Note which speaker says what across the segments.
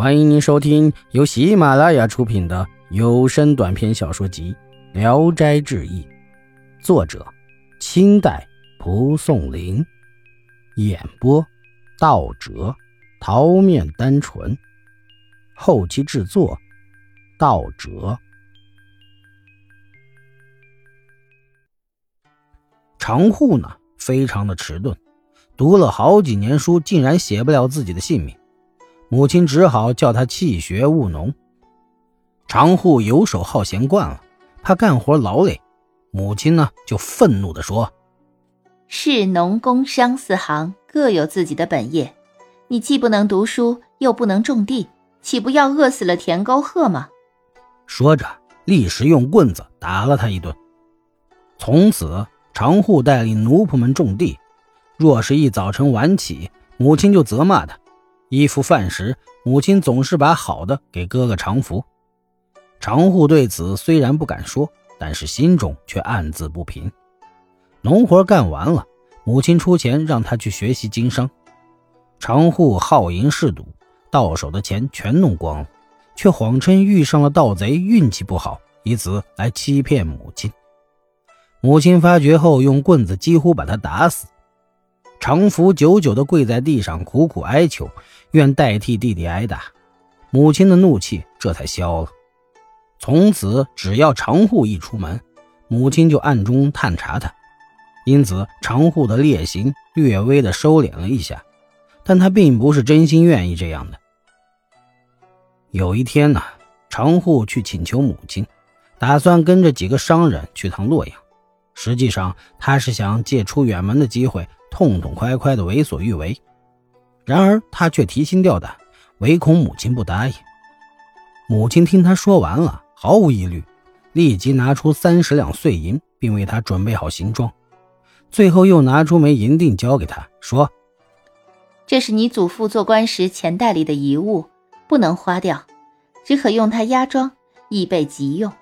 Speaker 1: 欢迎您收听由喜马拉雅出品的有声短篇小说集《聊斋志异》，作者：清代蒲松龄，演播：道哲、桃面单纯，后期制作：道哲。长户呢，非常的迟钝，读了好几年书，竟然写不了自己的姓名。母亲只好叫他弃学务农。长户游手好闲惯了，怕干活劳累，母亲呢就愤怒地说：“
Speaker 2: 士农工商四行各有自己的本业，你既不能读书，又不能种地，岂不要饿死了田沟壑吗？”
Speaker 1: 说着，立时用棍子打了他一顿。从此，长户带领奴仆们种地，若是一早晨晚起，母亲就责骂他。衣服饭食，母亲总是把好的给哥哥常福。常护对此虽然不敢说，但是心中却暗自不平。农活干完了，母亲出钱让他去学习经商。常护好淫嗜赌，到手的钱全弄光了，却谎称遇上了盗贼，运气不好，以此来欺骗母亲。母亲发觉后，用棍子几乎把他打死。长福久久地跪在地上，苦苦哀求，愿代替弟弟挨打。母亲的怒气这才消了。从此，只要长户一出门，母亲就暗中探查他。因此，长户的烈行略微的收敛了一下，但他并不是真心愿意这样的。有一天呢，长户去请求母亲，打算跟着几个商人去趟洛阳。实际上，他是想借出远门的机会。痛痛快快的为所欲为，然而他却提心吊胆，唯恐母亲不答应。母亲听他说完了，毫无疑虑，立即拿出三十两碎银，并为他准备好行装。最后又拿出枚银锭交给他，说：“
Speaker 2: 这是你祖父做官时钱袋里的遗物，不能花掉，只可用它压庄，以备急用。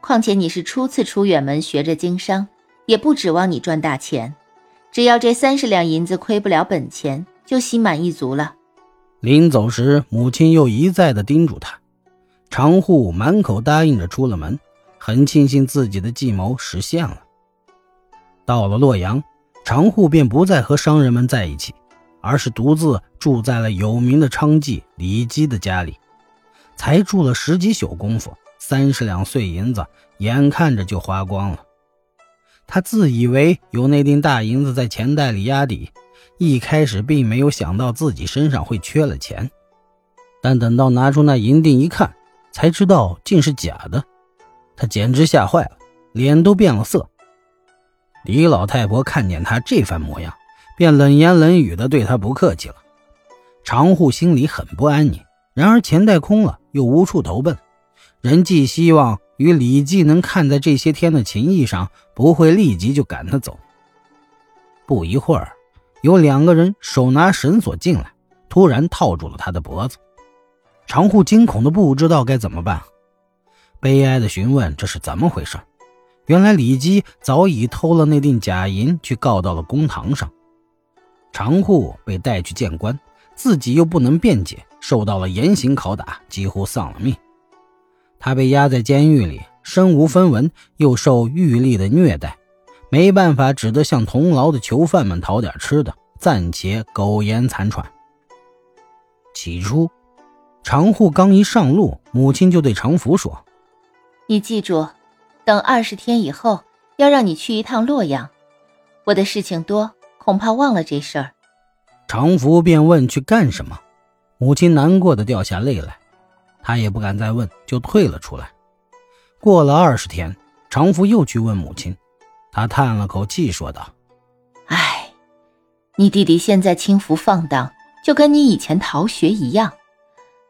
Speaker 2: 况且你是初次出远门学着经商，也不指望你赚大钱。”只要这三十两银子亏不了本钱，就心满意足了。
Speaker 1: 临走时，母亲又一再的叮嘱他。常户满口答应着出了门，很庆幸自己的计谋实现了。到了洛阳，常户便不再和商人们在一起，而是独自住在了有名的娼妓李姬的家里。才住了十几宿功夫，三十两碎银子眼看着就花光了。他自以为有那锭大银子在钱袋里压底，一开始并没有想到自己身上会缺了钱。但等到拿出那银锭一看，才知道竟是假的。他简直吓坏了，脸都变了色。李老太婆看见他这番模样，便冷言冷语的对他不客气了。常户心里很不安宁，然而钱袋空了，又无处投奔，人既希望。与李记能看在这些天的情谊上，不会立即就赶他走。不一会儿，有两个人手拿绳索进来，突然套住了他的脖子。常户惊恐的不知道该怎么办，悲哀的询问这是怎么回事。原来李基早已偷了那锭假银，去告到了公堂上。常户被带去见官，自己又不能辩解，受到了严刑拷打，几乎丧了命。他被压在监狱里，身无分文，又受狱吏的虐待，没办法，只得向同牢的囚犯们讨点吃的，暂且苟延残喘。起初，常护刚一上路，母亲就对常福说：“
Speaker 2: 你记住，等二十天以后，要让你去一趟洛阳。我的事情多，恐怕忘了这事儿。”
Speaker 1: 常福便问去干什么，母亲难过的掉下泪来。他也不敢再问，就退了出来。过了二十天，常福又去问母亲，他叹了口气，说道：“
Speaker 2: 哎，你弟弟现在轻浮放荡，就跟你以前逃学一样。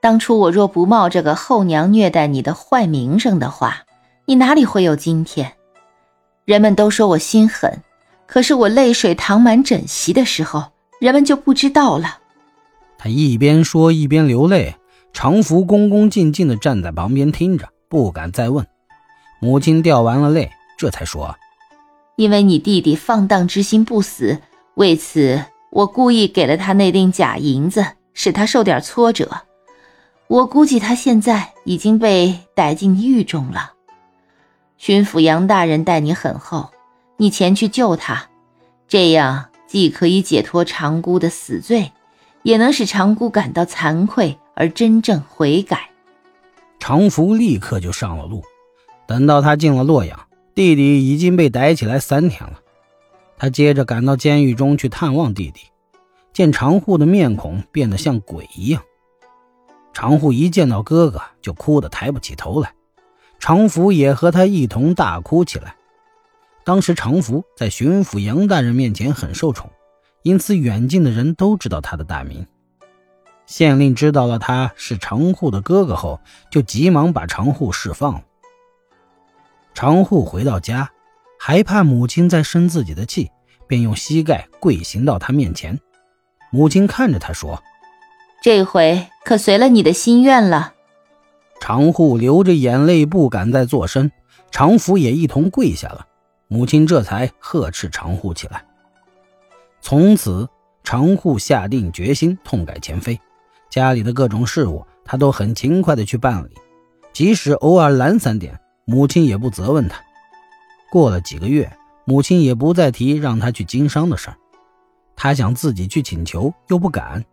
Speaker 2: 当初我若不冒这个后娘虐待你的坏名声的话，你哪里会有今天？人们都说我心狠，可是我泪水淌满枕席的时候，人们就不知道了。”
Speaker 1: 他一边说，一边流泪。常福恭恭敬敬地站在旁边听着，不敢再问。母亲掉完了泪，这才说：“
Speaker 2: 因为你弟弟放荡之心不死，为此我故意给了他那锭假银子，使他受点挫折。我估计他现在已经被逮进狱中了。巡抚杨大人待你很厚，你前去救他，这样既可以解脱长姑的死罪，也能使长姑感到惭愧而真正悔改。
Speaker 1: 常福立刻就上了路。等到他进了洛阳，弟弟已经被逮起来三天了。他接着赶到监狱中去探望弟弟，见常护的面孔变得像鬼一样。常护一见到哥哥，就哭得抬不起头来。常福也和他一同大哭起来。当时常福在巡抚杨大人面前很受宠，因此远近的人都知道他的大名。县令知道了他是常护的哥哥后，就急忙把常护释放了。常护回到家，还怕母亲再生自己的气，便用膝盖跪行到他面前。母亲看着他说：“
Speaker 2: 这回可随了你的心愿了。”
Speaker 1: 常护流着眼泪，不敢再作声。常福也一同跪下了。母亲这才呵斥常护起来。从此，常护下定决心痛改前非，家里的各种事务他都很勤快的去办理，即使偶尔懒散点，母亲也不责问他。过了几个月，母亲也不再提让他去经商的事儿。他想自己去请求，又不敢，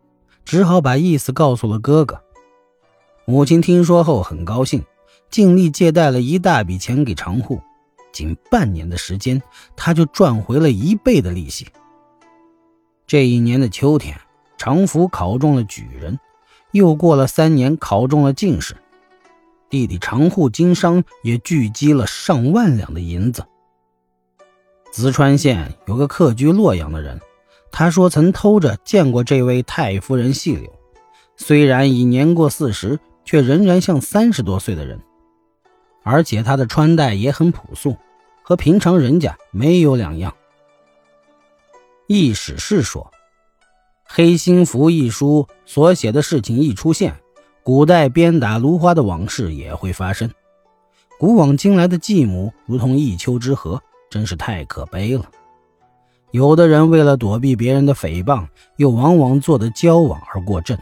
Speaker 1: 只好把意思告诉了哥哥。母亲听说后很高兴，尽力借贷了一大笔钱给常护，仅半年的时间，他就赚回了一倍的利息。这一年的秋天，常福考中了举人，又过了三年考中了进士，弟弟常护经商也聚积了上万两的银子。淄川县有个客居洛阳的人，他说曾偷着见过这位太夫人细柳，虽然已年过四十。却仍然像三十多岁的人，而且他的穿戴也很朴素，和平常人家没有两样。易史是说，《黑心符》一书所写的事情一出现，古代鞭打芦花的往事也会发生。古往今来的继母如同一丘之貉，真是太可悲了。有的人为了躲避别人的诽谤，又往往做得交往而过正。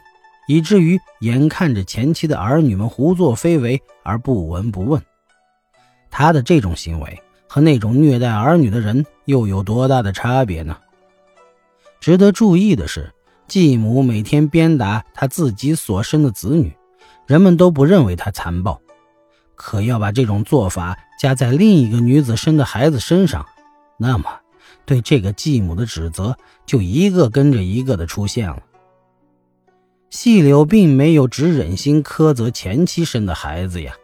Speaker 1: 以至于眼看着前妻的儿女们胡作非为而不闻不问，他的这种行为和那种虐待儿女的人又有多大的差别呢？值得注意的是，继母每天鞭打他自己所生的子女，人们都不认为他残暴，可要把这种做法加在另一个女子生的孩子身上，那么对这个继母的指责就一个跟着一个的出现了。细柳并没有只忍心苛责前妻生的孩子呀，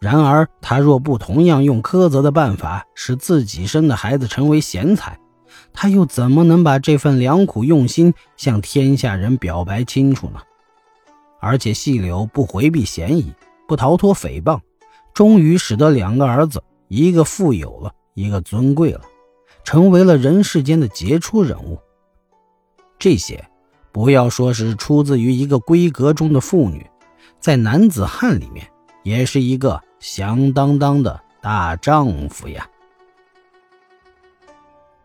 Speaker 1: 然而他若不同样用苛责的办法使自己生的孩子成为贤才，他又怎么能把这份良苦用心向天下人表白清楚呢？而且细柳不回避嫌疑，不逃脱诽谤，终于使得两个儿子，一个富有了，一个尊贵了，成为了人世间的杰出人物。这些。不要说是出自于一个闺阁中的妇女，在男子汉里面也是一个响当当的大丈夫呀。